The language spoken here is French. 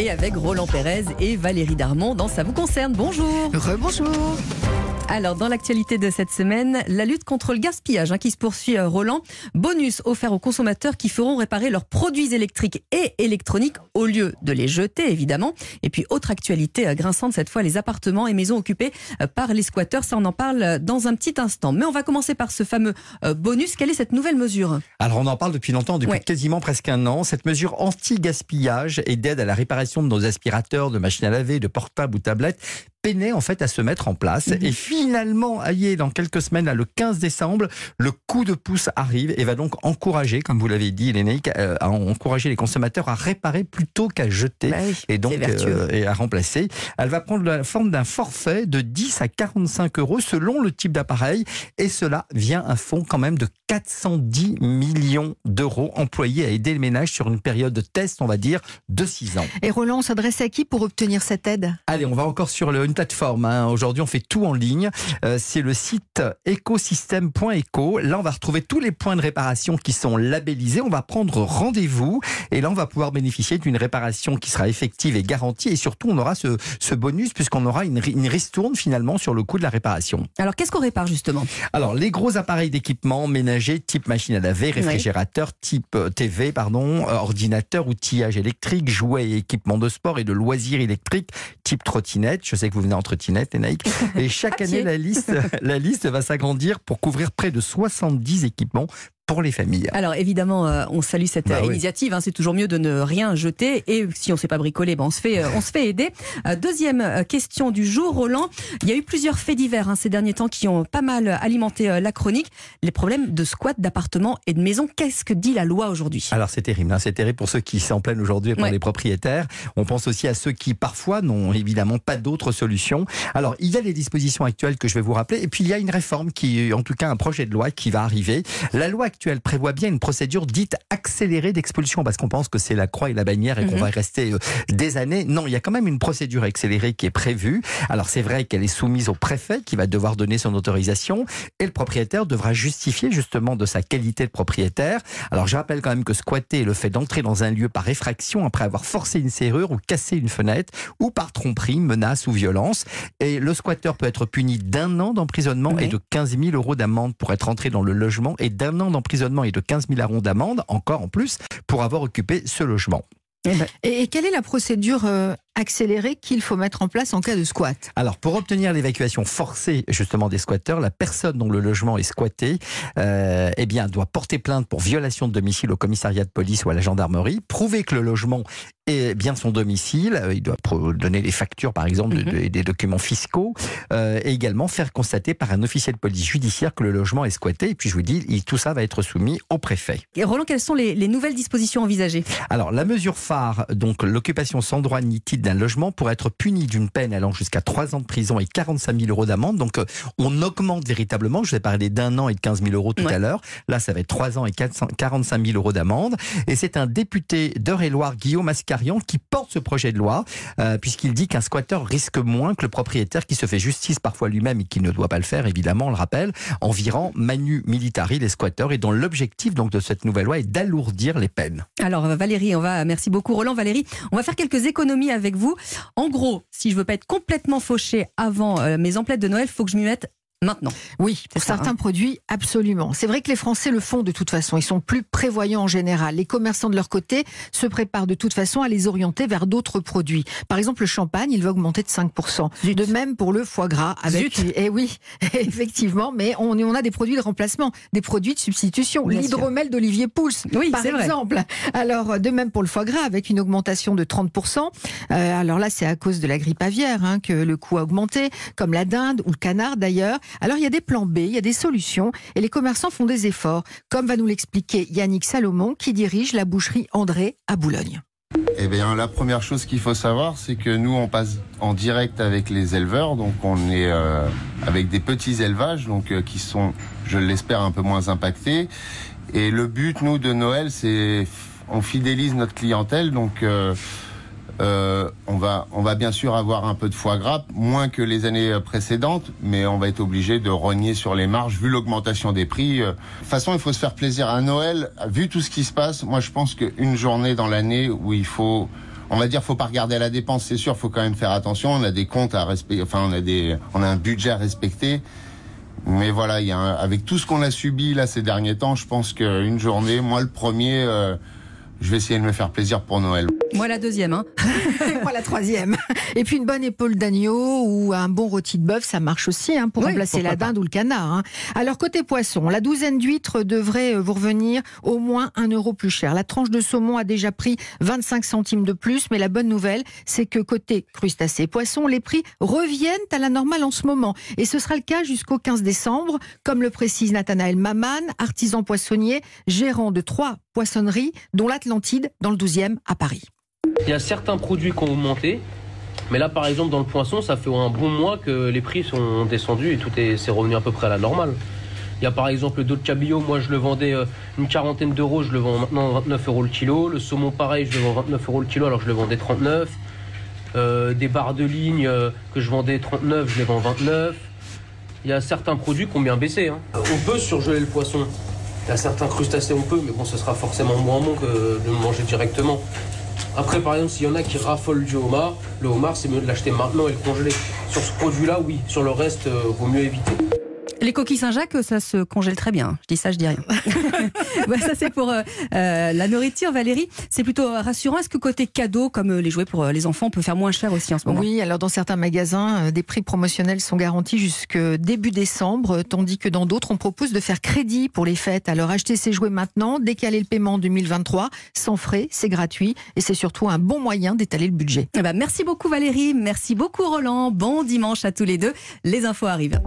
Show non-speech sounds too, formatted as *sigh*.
Et avec Roland Pérez et Valérie Darmon dans Ça vous concerne. Bonjour. Rebonjour. Alors, dans l'actualité de cette semaine, la lutte contre le gaspillage hein, qui se poursuit, euh, Roland. Bonus offert aux consommateurs qui feront réparer leurs produits électriques et électroniques au lieu de les jeter, évidemment. Et puis, autre actualité euh, grinçante, cette fois, les appartements et maisons occupés euh, par les squatteurs. Ça, on en parle dans un petit instant. Mais on va commencer par ce fameux bonus. Quelle est cette nouvelle mesure? Alors, on en parle depuis longtemps, depuis Ouais. quasiment presque un an. Cette mesure anti-gaspillage et d'aide à la réparation de nos aspirateurs, de machines à laver, de portables ou tablettes peinait en fait à se mettre en place. Mhm. Et finalement, allié dans quelques semaines, là, le 15 décembre, le coup de pouce arrive et va donc encourager, comme vous l'avez dit, Lénaïque, euh, à encourager les consommateurs à réparer plutôt qu'à jeter. Bah oui, et donc euh, et à remplacer. Elle va prendre la forme d'un forfait de 10 à 45 euros selon le type d'appareil et cela vient un fonds quand même de 410 millions d'euros employés à aider le ménage sur une période de test, on va dire, de 6 ans. Et Roland, on s'adresse à qui pour obtenir cette aide? Allez, on va encore sur le- une plateforme. hein. Aujourd'hui, on fait tout en ligne. Euh, c'est le site écosystème.eco. Là, on va retrouver tous les points de réparation qui sont labellisés. On va prendre rendez-vous et là, on va pouvoir bénéficier d'une réparation qui sera effective et garantie. Et surtout, on aura ce, ce bonus puisqu'on aura une, une ristourne finalement sur le coût de la réparation. Alors, qu'est-ce qu'on répare justement? Alors, les gros appareils d'équipement ménagers, type machine à laver, réfrigérateur, type euh, TV, pardon, euh, ordinateur, outillage électrique, jouets et équipements de sport et de loisirs électriques, type trottinette. Je sais que vous venez en trottinette, Lénaïque. *laughs* Et chaque pied. année, la liste, *laughs* la liste va s'agrandir pour couvrir près de 70 équipements pour les familles. Alors évidemment, euh, on salue cette Bah oui. initiative. hein. c'est toujours mieux de ne rien jeter. Et si on ne sait pas bricoler, ben on se fait, euh, on se fait aider. Euh, deuxième euh, question du jour, Roland. Il y a eu plusieurs faits divers hein, ces derniers temps qui ont pas mal alimenté la chronique. Les problèmes de squat, d'appartements et de maisons. Qu'est-ce que dit la loi aujourd'hui? Alors c'est terrible, hein, c'est terrible pour ceux qui s'en plaignent aujourd'hui et pour Ouais. les propriétaires. On pense aussi à ceux qui parfois n'ont évidemment pas d'autres solutions. Alors il y a les dispositions actuelles que je vais vous rappeler et puis il y a une réforme qui, en tout cas un projet de loi qui va arriver. La loi actuelle prévoit bien une procédure dite accélérée d'expulsion parce qu'on pense que c'est la croix et la bannière et qu'on Mhm. va y rester euh, des années. Non, il y a quand même une procédure accélérée qui est prévue. Alors c'est vrai qu'elle est soumise au préfet qui va devoir donner son autorisation et le propriétaire devra justifier justement de sa qualité de propriétaire. Alors je rappelle quand même que squatter est le fait d'entrer dans un lieu par effraction après avoir forcé une serrure ou cassé une fenêtre ou par tromperie, menace ou violence. Et le squatteur peut être puni d'un an d'emprisonnement Oui. et de 15 000 euros d'amende pour être entré dans le logement et d'un an d'emprisonnement et de 15 000 euros d'amende, encore en plus, pour avoir occupé ce logement. Eh ben, et, et quelle est la procédure euh, accélérée qu'il faut mettre en place en cas de squat Alors, pour obtenir l'évacuation forcée justement des squatteurs, la personne dont le logement est squatté, euh, eh bien, doit porter plainte pour violation de domicile au commissariat de police ou à la gendarmerie, prouver que le logement est bien son domicile, euh, il doit donner les factures par exemple Mhm. de- des documents fiscaux, euh, et également faire constater par un officier de police judiciaire que le logement est squatté. Et puis, je vous dis, il- tout ça va être soumis au préfet. et Roland, quelles sont les, les nouvelles dispositions envisagées? Alors, la mesure phare, donc l'occupation sans droit ni titre d'un logement, pourrait être punie d'une peine allant jusqu'à 3 ans de prison et 45 000 euros d'amende. Donc, euh, on augmente véritablement. Je vous ai parlé d'un an et de 15 000 euros tout Ouais. à l'heure. Là, ça va être 3 ans et 400 45 000 euros d'amende. Et c'est un député d'Eure-et-Loire, Guillaume Ascarian, qui porte ce projet de loi, euh, puisqu'il dit qu'un squatteur risque moins que le propriétaire qui se fait justice parfois lui-même et qui ne doit pas le faire, évidemment, on le rappelle, en virant manu militari les squatteurs. Et dont l'objectif donc de cette nouvelle loi est d'alourdir les peines. Alors Valérie, on va merci beaucoup Roland Valérie, on va faire quelques économies avec vous. En gros, si je veux pas être complètement fauché avant euh, mes emplettes de Noël, faut que je m'y mette maintenant. Oui, pour ça, certains hein. produits, absolument. C'est vrai que les Français le font de toute façon. Ils sont plus prévoyants en général. Les commerçants de leur côté se préparent de toute façon à les orienter vers d'autres produits. Par exemple, le champagne, il va augmenter de 5%. Zut. De même pour le foie gras. Avec, Zut. Eh oui, *laughs* effectivement. Mais on, on a des produits de remplacement, des produits de substitution. L'hydromel d'Olivier Pouls, Oui, par vrai. exemple. Alors, de même pour le foie gras, avec une augmentation de 30%. Euh, alors là, c'est à cause de la grippe aviaire hein, que le coût a augmenté, comme la dinde ou le canard d'ailleurs. Alors, il y a des plans B, il y a des solutions, et les commerçants font des efforts, comme va nous l'expliquer Yannick Salomon, qui dirige la boucherie André à Boulogne. Eh bien, la première chose qu'il faut savoir, c'est que nous, on passe en direct avec les éleveurs. Donc, on est euh, avec des petits élevages, donc euh, qui sont, je l'espère, un peu moins impactés. Et le but, nous, de Noël, c'est on fidélise notre clientèle. Donc, euh, euh, on va, on va bien sûr avoir un peu de foie gras, moins que les années précédentes, mais on va être obligé de rogner sur les marges vu l'augmentation des prix. Euh, De toute façon, il faut se faire plaisir à Noël. Vu tout ce qui se passe, moi, je pense qu'une journée dans l'année où il faut on va dire, faut pas regarder à la dépense, c'est sûr, faut quand même faire attention. On a des comptes à respecter, enfin, on a des, on a un budget à respecter. Mais voilà, il y a un- avec tout ce qu'on a subi là ces derniers temps, je pense qu'une journée, moi le premier, euh, je vais essayer de me faire plaisir pour Noël. Moi, la deuxième. Hein. *laughs* Moi, la troisième. Et puis une bonne épaule d'agneau ou un bon rôti de bœuf, ça marche aussi hein, pour Oui, remplacer la dinde ou le canard. hein. Alors côté poisson, la douzaine d'huîtres devrait euh, vous revenir au moins un euro plus cher. La tranche de saumon a déjà pris 25 centimes de plus, mais la bonne nouvelle, c'est que côté crustacés et poissons, les prix reviennent à la normale en ce moment. Et ce sera le cas jusqu'au 15 décembre, comme le précise Nathanaël Maman, artisan poissonnier, gérant de trois poissonneries, dont l'Atlantide dans le 12e à Paris. Il y a certains produits qui ont augmenté, mais là, par exemple, dans le poisson, ça fait un bon mois que les prix sont descendus et tout est, revenu à peu près à la normale. Il y a par exemple le dos de cabillaud, moi je le vendais euh, une quarantaine d'euros, je le vends maintenant 29 euros le kilo. Le saumon, pareil, je le vends 29 euros le kilo, alors je le vendais 39. Euh, des barres de ligne euh, que je vendais 39, je les vends 29. Il y a certains produits qui ont bien baissé. hein. On peut surgeler le poisson. Il y a certains crustacés, on peut, mais bon, ce sera forcément moins bon que de le manger directement. Après, par exemple, s'il y en a qui raffolent du homard, le homard, c'est mieux de l'acheter maintenant et le congeler. Sur ce produit-là, oui. Sur le reste, euh, vaut mieux éviter. Les coquilles Saint-Jacques, ça se congèle très bien. Je dis ça, je dis rien. *laughs* Ça, c'est pour euh, euh, la nourriture, Valérie. C'est plutôt euh, rassurant. Est-ce que côté cadeau, comme les jouets pour les enfants, on peut faire moins cher aussi en ce moment? Oui, alors dans certains magasins, des prix promotionnels sont garantis jusque début décembre, tandis que dans d'autres, on propose de faire crédit pour les fêtes. Alors acheter ces jouets maintenant, décaler le paiement en 2023, sans frais, c'est gratuit et c'est surtout un bon moyen d'étaler le budget. Eh ben, merci beaucoup Valérie, merci beaucoup Roland. Bon dimanche à tous les deux. Les infos arrivent.